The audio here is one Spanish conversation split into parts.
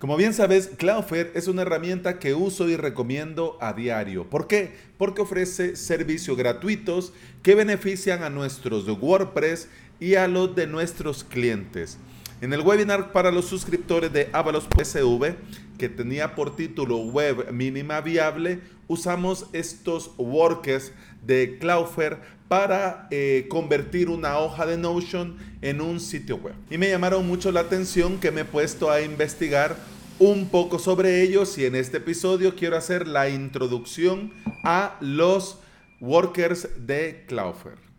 Como bien sabes, Cloudflare es una herramienta que uso y recomiendo a diario. ¿Por qué? Porque ofrece servicios gratuitos que benefician a nuestros WordPress y a los de nuestros clientes. En el webinar para los suscriptores de Avalos SV, que tenía por título Web Mínima Viable, usamos estos workers de Cloudflare para eh, convertir una hoja de Notion en un sitio web. Y me llamaron mucho la atención que me he puesto a investigar un poco sobre ellos y en este episodio quiero hacer la introducción a los workers de Cloudflare.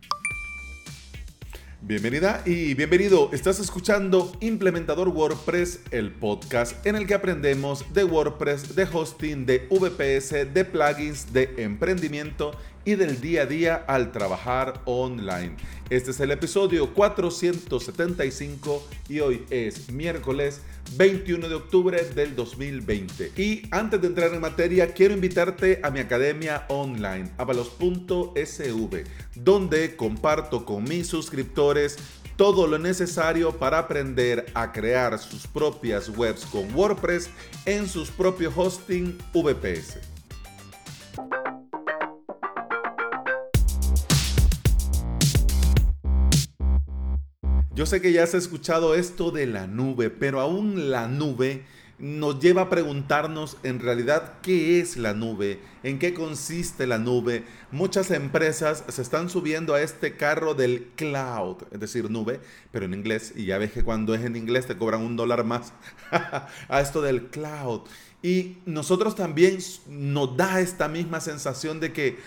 Bienvenida y bienvenido. Estás escuchando Implementador WordPress, el podcast en el que aprendemos de WordPress, de hosting, de VPS, de plugins, de emprendimiento y del día a día al trabajar online. Este es el episodio 475 y hoy es miércoles 21 de octubre del 2020. Y antes de entrar en materia, quiero invitarte a mi academia online, avalos.sv, donde comparto con mis suscriptores todo lo necesario para aprender a crear sus propias webs con WordPress en sus propios hosting VPS. Yo sé que ya has escuchado esto de la nube, pero aún la nube nos lleva a preguntarnos en realidad qué es la nube, en qué consiste la nube. Muchas empresas se están subiendo a este carro del cloud, es decir, nube, pero en inglés, y ya ves que cuando es en inglés te cobran un dólar más a esto del cloud. Y nosotros también nos da esta misma sensación de que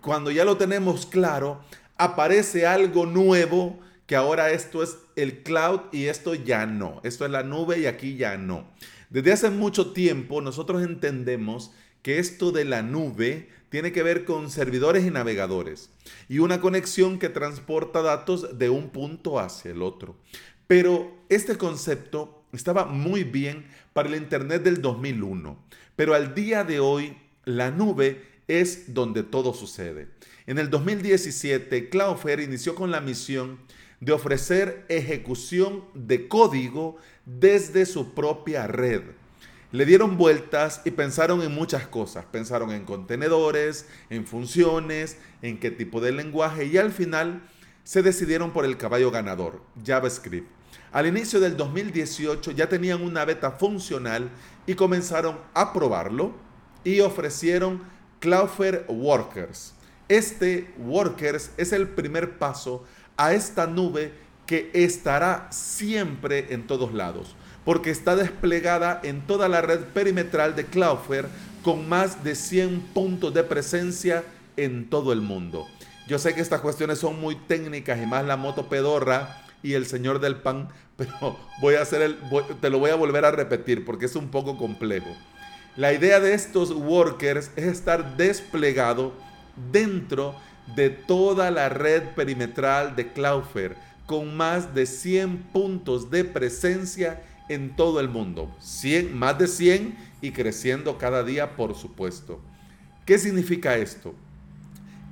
cuando ya lo tenemos claro, aparece algo nuevo que ahora esto es el cloud y esto ya no. Esto es la nube y aquí ya no. Desde hace mucho tiempo nosotros entendemos que esto de la nube tiene que ver con servidores y navegadores y una conexión que transporta datos de un punto hacia el otro. Pero este concepto estaba muy bien para el Internet del 2001, pero al día de hoy la nube es donde todo sucede. En el 2017, Cloudflare inició con la misión de ofrecer ejecución de código desde su propia red. Le dieron vueltas y pensaron en muchas cosas. Pensaron en contenedores, en funciones, en qué tipo de lenguaje y al final se decidieron por el caballo ganador, JavaScript. Al inicio del 2018 ya tenían una beta funcional y comenzaron a probarlo y ofrecieron Cloudflare Workers. Este Workers es el primer paso a esta nube que estará siempre en todos lados, porque está desplegada en toda la red perimetral de Cloudflare con más de 100 puntos de presencia en todo el mundo. Yo sé que estas cuestiones son muy técnicas y más la moto pedorra y el señor del pan, pero voy a hacer el, te lo voy a volver a repetir porque es un poco complejo. La idea de estos workers es estar desplegado dentro de toda la red perimetral de Cloudflare con más de 100 puntos de presencia en todo el mundo. 100, más de 100 y creciendo cada día, por supuesto. ¿Qué significa esto?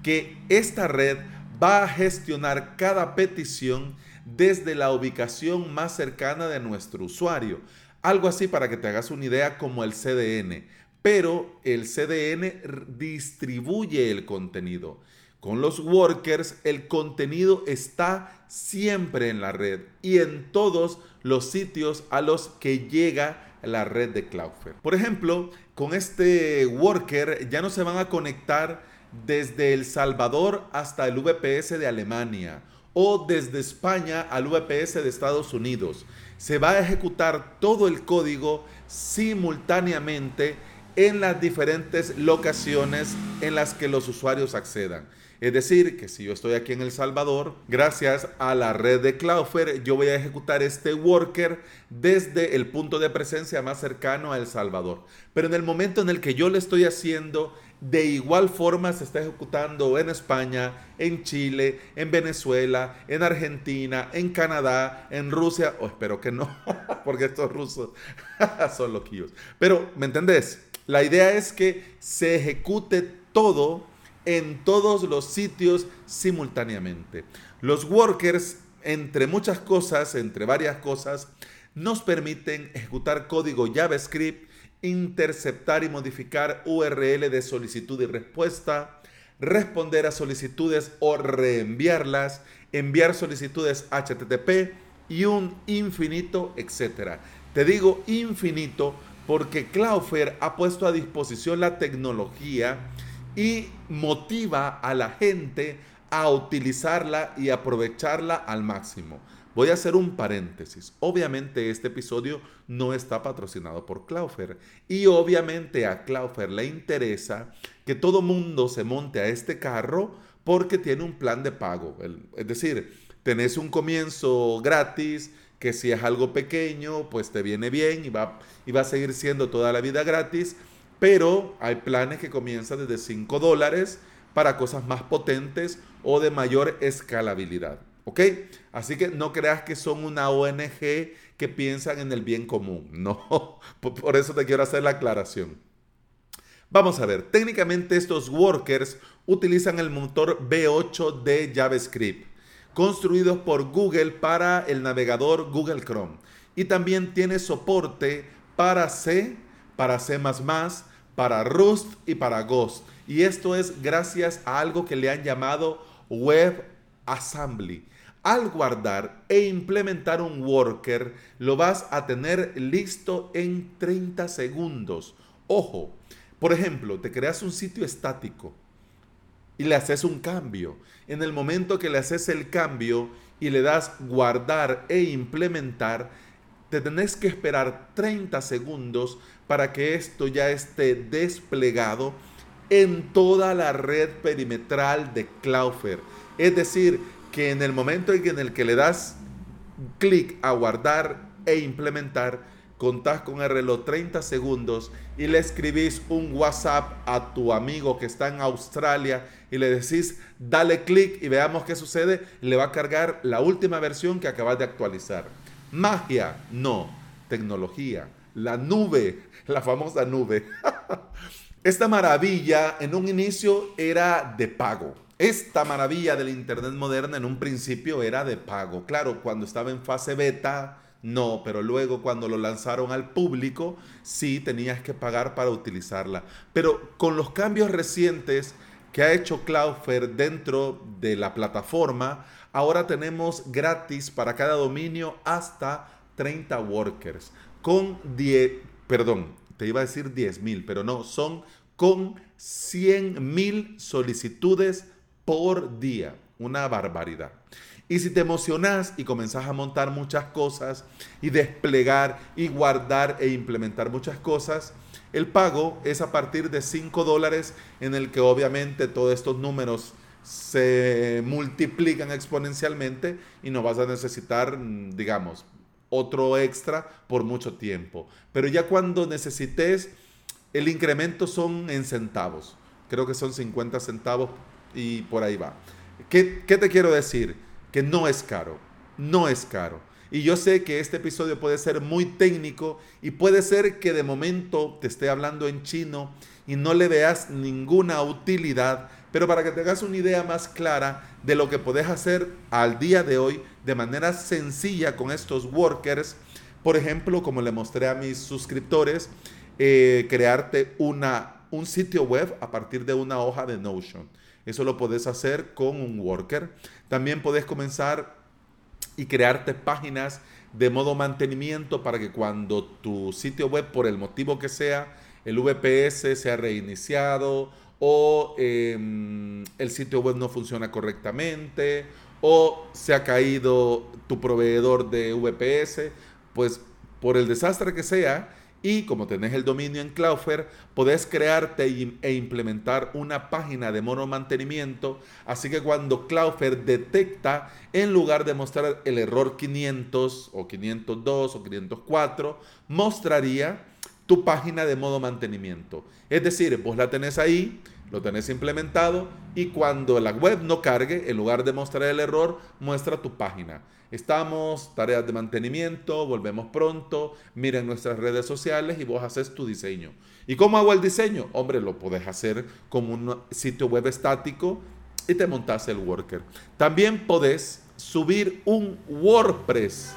Que esta red va a gestionar cada petición desde la ubicación más cercana de nuestro usuario. Algo así para que te hagas una idea como el CDN. Pero el CDN distribuye el contenido. Con los workers el contenido está siempre en la red y en todos los sitios a los que llega la red de Cloudflare. Por ejemplo, con este worker ya no se van a conectar desde El Salvador hasta el VPS de Alemania o desde España al VPS de Estados Unidos. Se va a ejecutar todo el código simultáneamente en las diferentes locaciones en las que los usuarios accedan. Es decir, que si yo estoy aquí en El Salvador, gracias a la red de Cloudflare, yo voy a ejecutar este worker desde el punto de presencia más cercano a El Salvador. Pero en el momento en el que yo le estoy haciendo, de igual forma se está ejecutando en España, en Chile, en Venezuela, en Argentina, en Canadá, en Rusia, o espero que no, porque estos rusos son loquillos. Pero, ¿me entendés? La idea es que se ejecute todo en todos los sitios simultáneamente. Los workers, entre muchas cosas, entre varias cosas, nos permiten ejecutar código JavaScript, interceptar y modificar URL de solicitud y respuesta, responder a solicitudes o reenviarlas, enviar solicitudes HTTP y un infinito, etcétera. Te digo infinito porque Cloudflare ha puesto a disposición la tecnología y motiva a la gente a utilizarla y aprovecharla al máximo. Voy a hacer un paréntesis. Obviamente este episodio no está patrocinado por Cloudflare y obviamente a Cloudflare le interesa que todo mundo se monte a este carro porque tiene un plan de pago. Es decir, tenés un comienzo gratis, que si es algo pequeño, pues te viene bien y va, y va a seguir siendo toda la vida gratis, pero hay planes que comienzan desde 5 dólares para cosas más potentes o de mayor escalabilidad. ¿Ok? Así que no creas que son una ONG que piensan en el bien común. No, por eso te quiero hacer la aclaración. Vamos a ver, técnicamente estos workers utilizan el motor V8 de JavaScript construidos por Google para el navegador Google Chrome. Y también tiene soporte para C, para C++, para Rust y para Ghost. Y esto es gracias a algo que le han llamado Web Assembly. Al guardar e implementar un worker, lo vas a tener listo en 30 segundos. Ojo, por ejemplo, te creas un sitio estático y le haces un cambio. En el momento que le haces el cambio y le das guardar e implementar, te tenés que esperar 30 segundos para que esto ya esté desplegado en toda la red perimetral de Cloudflare. Es decir, que en el momento en el que le das clic a guardar e implementar, contás con el reloj 30 segundos y le escribís un WhatsApp a tu amigo que está en Australia y le decís, dale clic y veamos qué sucede, le va a cargar la última versión que acabas de actualizar. Magia, no, tecnología, la nube, la famosa nube. Esta maravilla en un inicio era de pago. Esta maravilla del Internet moderna en un principio era de pago. Claro, cuando estaba en fase beta, no, pero luego cuando lo lanzaron al público, sí tenías que pagar para utilizarla. Pero con los cambios recientes que ha hecho Cloudflare dentro de la plataforma, ahora tenemos gratis para cada dominio hasta 30 workers. Con 10, perdón, te iba a decir 10 mil, pero no, son con 100 mil solicitudes por día. Una barbaridad. Y si te emocionas y comenzás a montar muchas cosas y desplegar y guardar e implementar muchas cosas, el pago es a partir de 5 dólares en el que obviamente todos estos números se multiplican exponencialmente y no vas a necesitar, digamos, otro extra por mucho tiempo. Pero ya cuando necesites, el incremento son en centavos. Creo que son 50 centavos y por ahí va. ¿Qué, qué te quiero decir? que no es caro, no es caro. Y yo sé que este episodio puede ser muy técnico y puede ser que de momento te esté hablando en chino y no le veas ninguna utilidad, pero para que te hagas una idea más clara de lo que puedes hacer al día de hoy de manera sencilla con estos workers, por ejemplo, como le mostré a mis suscriptores, eh, crearte una, un sitio web a partir de una hoja de Notion. Eso lo puedes hacer con un worker. También puedes comenzar y crearte páginas de modo mantenimiento para que cuando tu sitio web, por el motivo que sea, el VPS se ha reiniciado o em, el sitio web no funciona correctamente o se ha caído tu proveedor de VPS, pues por el desastre que sea, y como tenés el dominio en Cloudflare, podés crearte e implementar una página de monomantenimiento. Así que cuando Cloudflare detecta, en lugar de mostrar el error 500 o 502 o 504, mostraría tu página de modo mantenimiento. Es decir, vos la tenés ahí, lo tenés implementado y cuando la web no cargue, en lugar de mostrar el error, muestra tu página. Estamos, tareas de mantenimiento, volvemos pronto, miren nuestras redes sociales y vos haces tu diseño. ¿Y cómo hago el diseño? Hombre, lo puedes hacer como un sitio web estático y te montas el worker. También podés subir un WordPress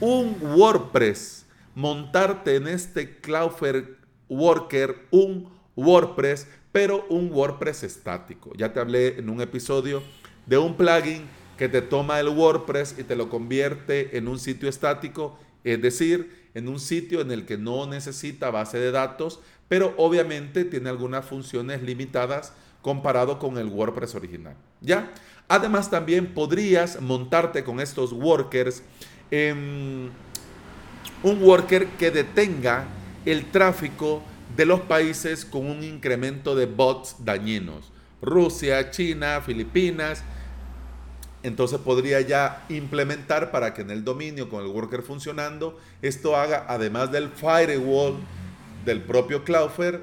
un WordPress, montarte en este Cloudflare Worker un WordPress, pero un WordPress estático. Ya te hablé en un episodio de un plugin que te toma el WordPress y te lo convierte en un sitio estático, es decir, en un sitio en el que no necesita base de datos, pero obviamente tiene algunas funciones limitadas comparado con el WordPress original. ¿Ya? Además también podrías montarte con estos workers en un worker que detenga el tráfico de los países con un incremento de bots dañinos. Rusia, China, Filipinas. Entonces podría ya implementar para que en el dominio con el worker funcionando, esto haga además del firewall del propio Cloudflare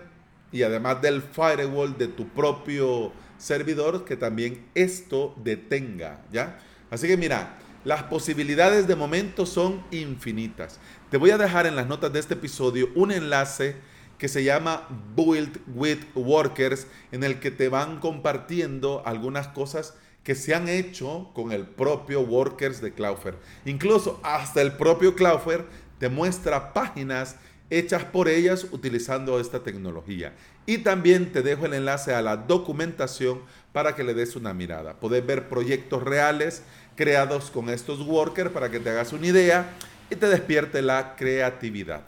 y además del firewall de tu propio servidor, que también esto detenga, ¿ya? Así que mira, las posibilidades de momento son infinitas. Te voy a dejar en las notas de este episodio un enlace que se llama Build with Workers, en el que te van compartiendo algunas cosas que se han hecho con el propio Workers de Cloudflare. Incluso hasta el propio Cloudflare te muestra páginas hechas por ellas utilizando esta tecnología. Y también te dejo el enlace a la documentación para que le des una mirada. Puedes ver proyectos reales creados con estos workers para que te hagas una idea y te despierte la creatividad.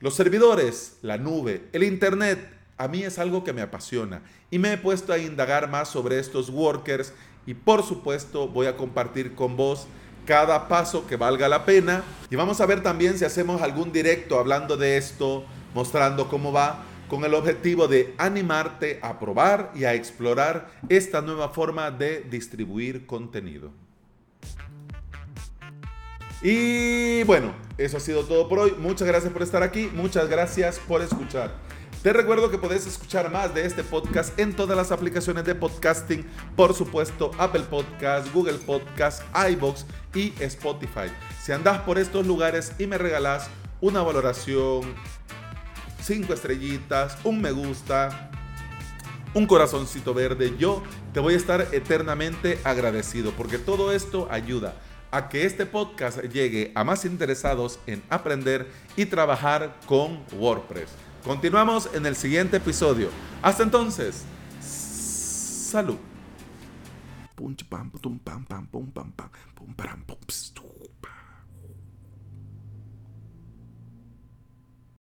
Los servidores, la nube, el Internet, a mí es algo que me apasiona y me he puesto a indagar más sobre estos workers y por supuesto voy a compartir con vos cada paso que valga la pena. Y vamos a ver también si hacemos algún directo hablando de esto, mostrando cómo va, con el objetivo de animarte a probar y a explorar esta nueva forma de distribuir contenido. Y bueno, eso ha sido todo por hoy. Muchas gracias por estar aquí. Muchas gracias por escuchar. Te recuerdo que puedes escuchar más de este podcast en todas las aplicaciones de podcasting, por supuesto Apple Podcast, Google Podcast, iBox y Spotify. Si andas por estos lugares y me regalas una valoración, cinco estrellitas, un me gusta, un corazoncito verde, yo te voy a estar eternamente agradecido porque todo esto ayuda a que este podcast llegue a más interesados en aprender y trabajar con WordPress. Continuamos en el siguiente episodio. Hasta entonces, salud.